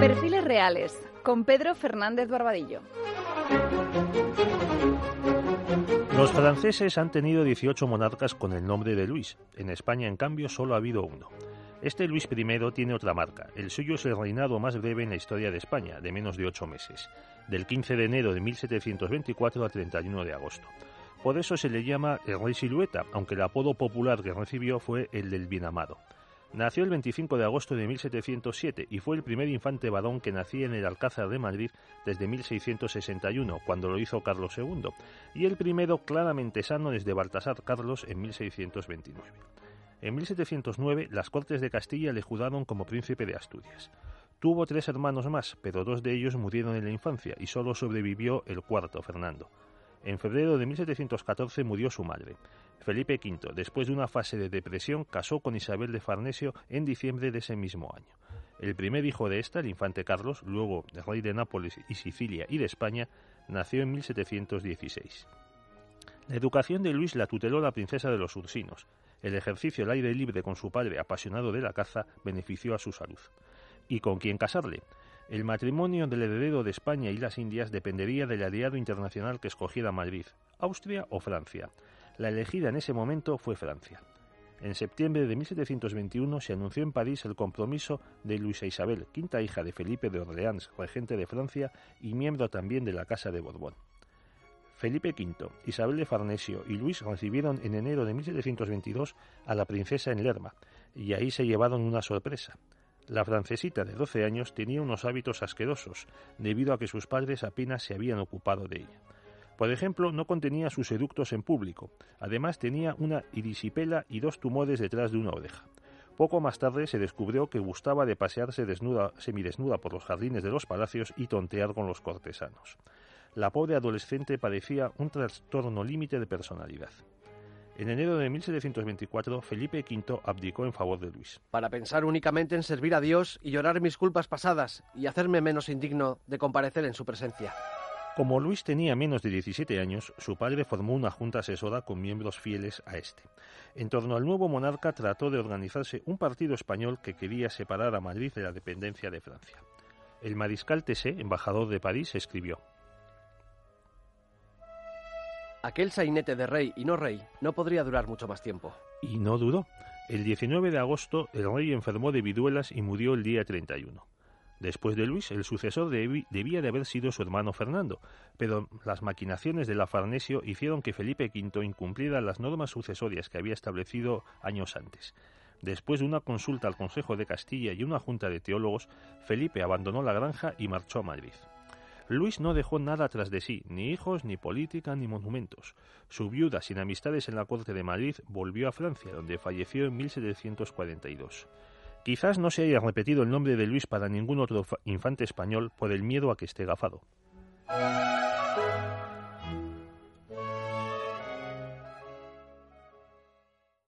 Perfiles reales con Pedro Fernández Barbadillo. Los franceses han tenido 18 monarcas con el nombre de Luis. En España, en cambio, solo ha habido uno. Este Luis I tiene otra marca. El suyo es el reinado más breve en la historia de España, de menos de ocho meses, del 15 de enero de 1724 a 31 de agosto. Por eso se le llama el Rey Silueta, aunque el apodo popular que recibió fue el del Bien Amado. Nació el 25 de agosto de 1707 y fue el primer infante varón que nacía en el Alcázar de Madrid desde 1661, cuando lo hizo Carlos II, y el primero claramente sano desde Baltasar Carlos en 1629. En 1709 las Cortes de Castilla le juzgaron como príncipe de Asturias. Tuvo tres hermanos más, pero dos de ellos murieron en la infancia y solo sobrevivió el cuarto, Fernando. En febrero de 1714 murió su madre. Felipe V, después de una fase de depresión, casó con Isabel de Farnesio en diciembre de ese mismo año. El primer hijo de esta, el infante Carlos, luego rey de Nápoles y Sicilia y de España, nació en 1716. La educación de Luis la tuteló la princesa de los Ursinos. El ejercicio al aire libre con su padre, apasionado de la caza, benefició a su salud. ¿Y con quién casarle? El matrimonio del heredero de España y las Indias dependería del aliado internacional que escogiera Madrid, Austria o Francia. La elegida en ese momento fue Francia. En septiembre de 1721 se anunció en París el compromiso de Luisa Isabel, quinta hija de Felipe de Orleans, regente de Francia y miembro también de la Casa de Borbón. Felipe V, Isabel de Farnesio y Luis recibieron en enero de 1722 a la princesa en Lerma, y ahí se llevaron una sorpresa. La francesita de 12 años tenía unos hábitos asquerosos, debido a que sus padres apenas se habían ocupado de ella. Por ejemplo, no contenía sus eductos en público. Además, tenía una irisipela y dos tumores detrás de una oreja. Poco más tarde se descubrió que gustaba de pasearse desnuda, semidesnuda por los jardines de los palacios y tontear con los cortesanos. La pobre adolescente padecía un trastorno límite de personalidad. En enero de 1724, Felipe V abdicó en favor de Luis. Para pensar únicamente en servir a Dios y llorar mis culpas pasadas y hacerme menos indigno de comparecer en su presencia. Como Luis tenía menos de 17 años, su padre formó una junta asesora con miembros fieles a este. En torno al nuevo monarca trató de organizarse un partido español que quería separar a Madrid de la dependencia de Francia. El mariscal Tessé, embajador de París, escribió Aquel sainete de rey y no rey no podría durar mucho más tiempo. Y no duró. El 19 de agosto el rey enfermó de viduelas y murió el día 31. Después de Luis, el sucesor debía de haber sido su hermano Fernando, pero las maquinaciones de la Farnesio hicieron que Felipe V incumpliera las normas sucesorias que había establecido años antes. Después de una consulta al Consejo de Castilla y una junta de teólogos, Felipe abandonó la granja y marchó a Madrid. Luis no dejó nada tras de sí, ni hijos, ni política, ni monumentos. Su viuda, sin amistades en la corte de Madrid, volvió a Francia, donde falleció en 1742. Quizás no se haya repetido el nombre de Luis para ningún otro infante español por el miedo a que esté gafado.